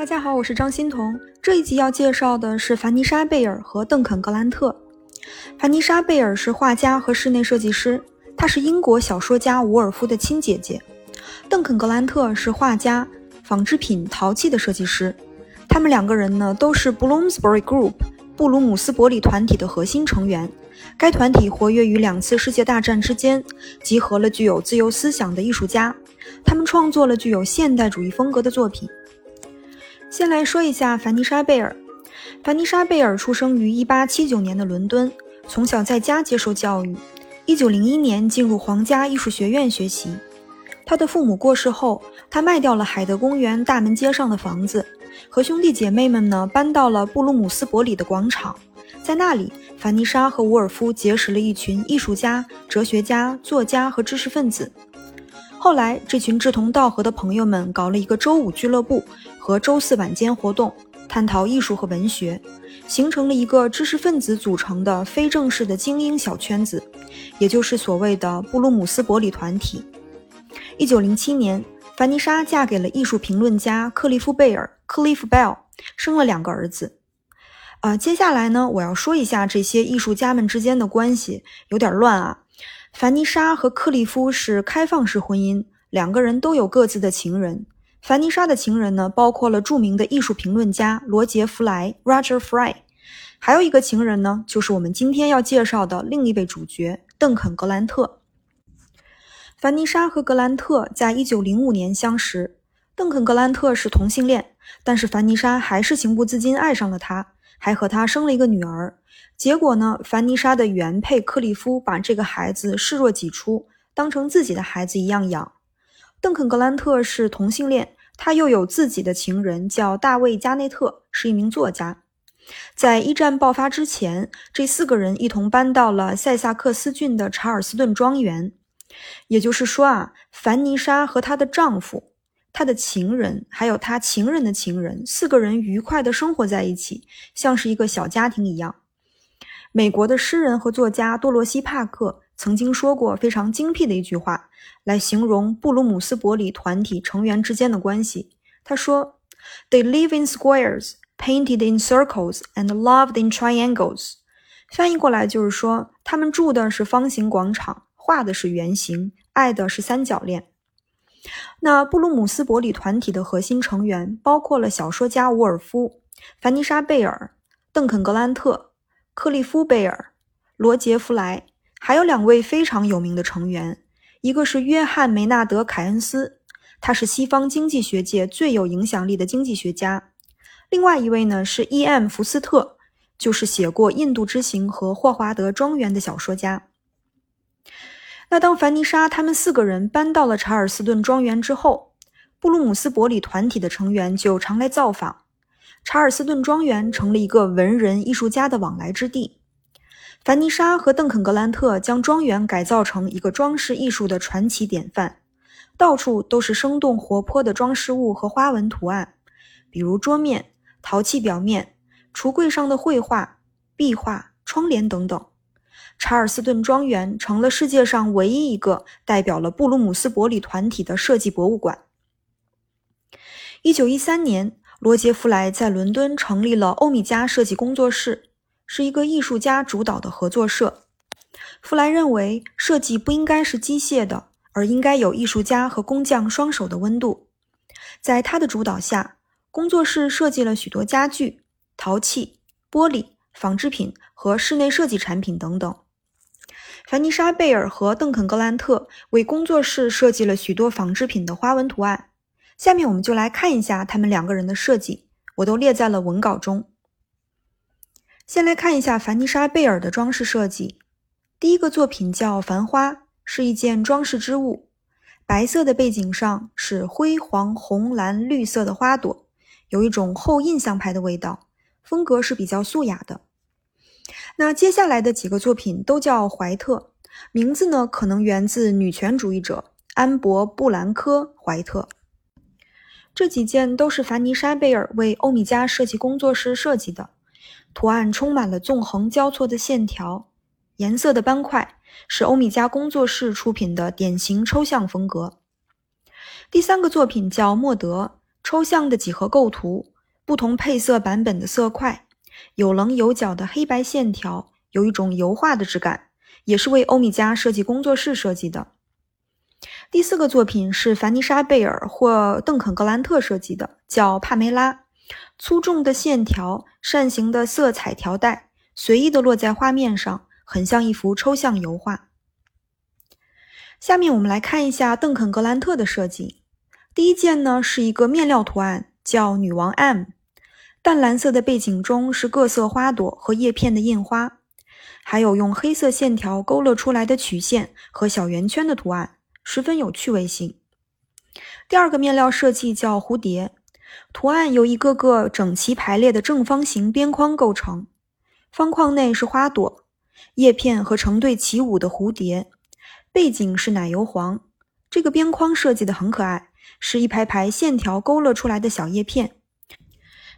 大家好，我是张欣彤。这一集要介绍的是凡妮莎·贝尔和邓肯·格兰特。凡妮莎·贝尔是画家和室内设计师，她是英国小说家伍尔夫的亲姐姐。邓肯·格兰特是画家、纺织品、陶器的设计师。他们两个人呢，都是 Bloomsbury Group 布鲁姆斯伯里团体的核心成员。该团体活跃于两次世界大战之间，集合了具有自由思想的艺术家。他们创作了具有现代主义风格的作品。先来说一下凡妮莎·贝尔。凡妮莎·贝尔出生于1879年的伦敦，从小在家接受教育。1901年进入皇家艺术学院学习。他的父母过世后，他卖掉了海德公园大门街上的房子，和兄弟姐妹们呢搬到了布鲁姆斯伯里的广场。在那里，凡妮莎和伍尔夫结识了一群艺术家、哲学家、作家和知识分子。后来，这群志同道合的朋友们搞了一个周五俱乐部和周四晚间活动，探讨艺术和文学，形成了一个知识分子组成的非正式的精英小圈子，也就是所谓的布鲁姆斯伯里团体。一九零七年，凡妮莎嫁给了艺术评论家克利夫·贝尔 （Cliff Bell），生了两个儿子。啊，接下来呢，我要说一下这些艺术家们之间的关系，有点乱啊。凡妮莎和克利夫是开放式婚姻，两个人都有各自的情人。凡妮莎的情人呢，包括了著名的艺术评论家罗杰·弗莱 （Roger Fry），还有一个情人呢，就是我们今天要介绍的另一位主角邓肯·格兰特。凡妮莎和格兰特在一九零五年相识，邓肯·格兰特是同性恋，但是凡妮莎还是情不自禁爱上了他，还和他生了一个女儿。结果呢？凡妮莎的原配克利夫把这个孩子视若己出，当成自己的孩子一样养。邓肯·格兰特是同性恋，他又有自己的情人，叫大卫·加内特，是一名作家。在一战爆发之前，这四个人一同搬到了塞萨克斯郡的查尔斯顿庄园。也就是说啊，凡妮莎和她的丈夫、她的情人，还有她情人的情人，四个人愉快地生活在一起，像是一个小家庭一样。美国的诗人和作家多罗西·帕克曾经说过非常精辟的一句话，来形容布鲁姆斯伯里团体成员之间的关系。他说：“They live in squares, painted in circles, and loved in triangles。”翻译过来就是说，他们住的是方形广场，画的是圆形，爱的是三角恋。那布鲁姆斯伯里团体的核心成员包括了小说家伍尔夫、凡妮莎·贝尔、邓肯·格兰特。克利夫·贝尔、罗杰·弗莱，还有两位非常有名的成员，一个是约翰·梅纳德·凯恩斯，他是西方经济学界最有影响力的经济学家；另外一位呢是 E.M. 福斯特，就是写过《印度之行》和《霍华德庄园》的小说家。那当凡妮莎他们四个人搬到了查尔斯顿庄园之后，布鲁姆斯伯里团体的成员就常来造访。查尔斯顿庄园成了一个文人艺术家的往来之地。凡妮莎和邓肯·格兰特将庄园改造成一个装饰艺术的传奇典范，到处都是生动活泼的装饰物和花纹图案，比如桌面、陶器表面、橱柜上的绘画、壁画、窗帘等等。查尔斯顿庄园成了世界上唯一一个代表了布鲁姆斯伯里团体的设计博物馆。一九一三年。罗杰·弗莱在伦敦成立了欧米茄设计工作室，是一个艺术家主导的合作社。弗莱认为，设计不应该是机械的，而应该有艺术家和工匠双手的温度。在他的主导下，工作室设计了许多家具、陶器、玻璃、纺织品和室内设计产品等等。凡妮莎·贝尔和邓肯·格兰特为工作室设计了许多纺织品的花纹图案。下面我们就来看一下他们两个人的设计，我都列在了文稿中。先来看一下凡妮莎·贝尔的装饰设计。第一个作品叫《繁花》，是一件装饰织物，白色的背景上是灰、黄、红、蓝、绿色的花朵，有一种后印象派的味道，风格是比较素雅的。那接下来的几个作品都叫怀特，名字呢可能源自女权主义者安博·布兰科·怀特。这几件都是凡妮莎·贝尔为欧米茄设计工作室设计的，图案充满了纵横交错的线条，颜色的斑块是欧米茄工作室出品的典型抽象风格。第三个作品叫莫德，抽象的几何构图，不同配色版本的色块，有棱有角的黑白线条，有一种油画的质感，也是为欧米茄设计工作室设计的。第四个作品是凡妮莎·贝尔或邓肯·格兰特设计的，叫《帕梅拉》。粗重的线条，扇形的色彩条带，随意的落在画面上，很像一幅抽象油画。下面我们来看一下邓肯·格兰特的设计。第一件呢是一个面料图案，叫女王 M。淡蓝色的背景中是各色花朵和叶片的印花，还有用黑色线条勾勒出来的曲线和小圆圈的图案，十分有趣味性。第二个面料设计叫蝴蝶，图案由一个个整齐排列的正方形边框构成，方框内是花朵、叶片和成对起舞的蝴蝶，背景是奶油黄。这个边框设计的很可爱。是一排排线条勾勒出来的小叶片，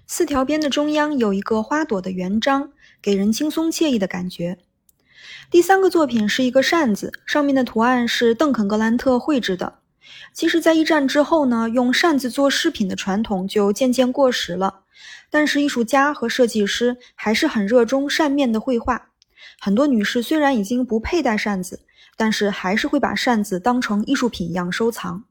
四条边的中央有一个花朵的圆章，给人轻松惬意的感觉。第三个作品是一个扇子，上面的图案是邓肯·格兰特绘制的。其实，在一战之后呢，用扇子做饰品的传统就渐渐过时了，但是艺术家和设计师还是很热衷扇面的绘画。很多女士虽然已经不佩戴扇子，但是还是会把扇子当成艺术品一样收藏。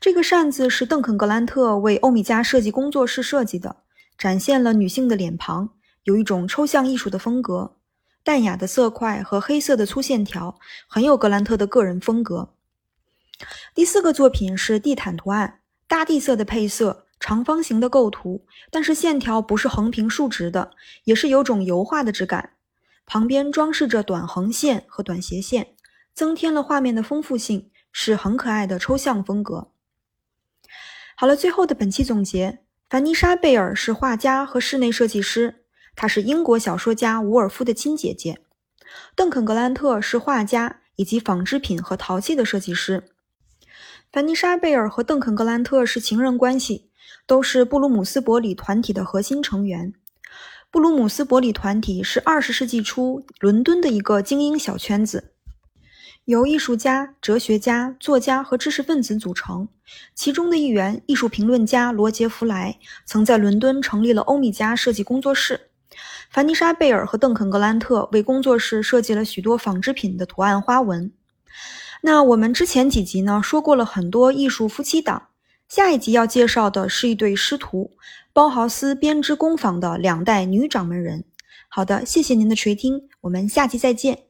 这个扇子是邓肯·格兰特为欧米茄设计工作室设计的，展现了女性的脸庞，有一种抽象艺术的风格，淡雅的色块和黑色的粗线条，很有格兰特的个人风格。第四个作品是地毯图案，大地色的配色，长方形的构图，但是线条不是横平竖直的，也是有种油画的质感，旁边装饰着短横线和短斜线，增添了画面的丰富性，是很可爱的抽象风格。好了，最后的本期总结：凡妮莎·贝尔是画家和室内设计师，她是英国小说家伍尔夫的亲姐姐。邓肯·格兰特是画家以及纺织品和陶器的设计师。凡妮莎·贝尔和邓肯·格兰特是情人关系，都是布鲁姆斯伯里团体的核心成员。布鲁姆斯伯里团体是二十世纪初伦敦的一个精英小圈子。由艺术家、哲学家、作家和知识分子组成，其中的一员艺术评论家罗杰·弗莱曾在伦敦成立了欧米茄设计工作室。凡妮莎·贝尔和邓肯·格兰特为工作室设计了许多纺织品的图案花纹。那我们之前几集呢说过了很多艺术夫妻档，下一集要介绍的是一对师徒——包豪斯编织工坊的两代女掌门人。好的，谢谢您的垂听，我们下期再见。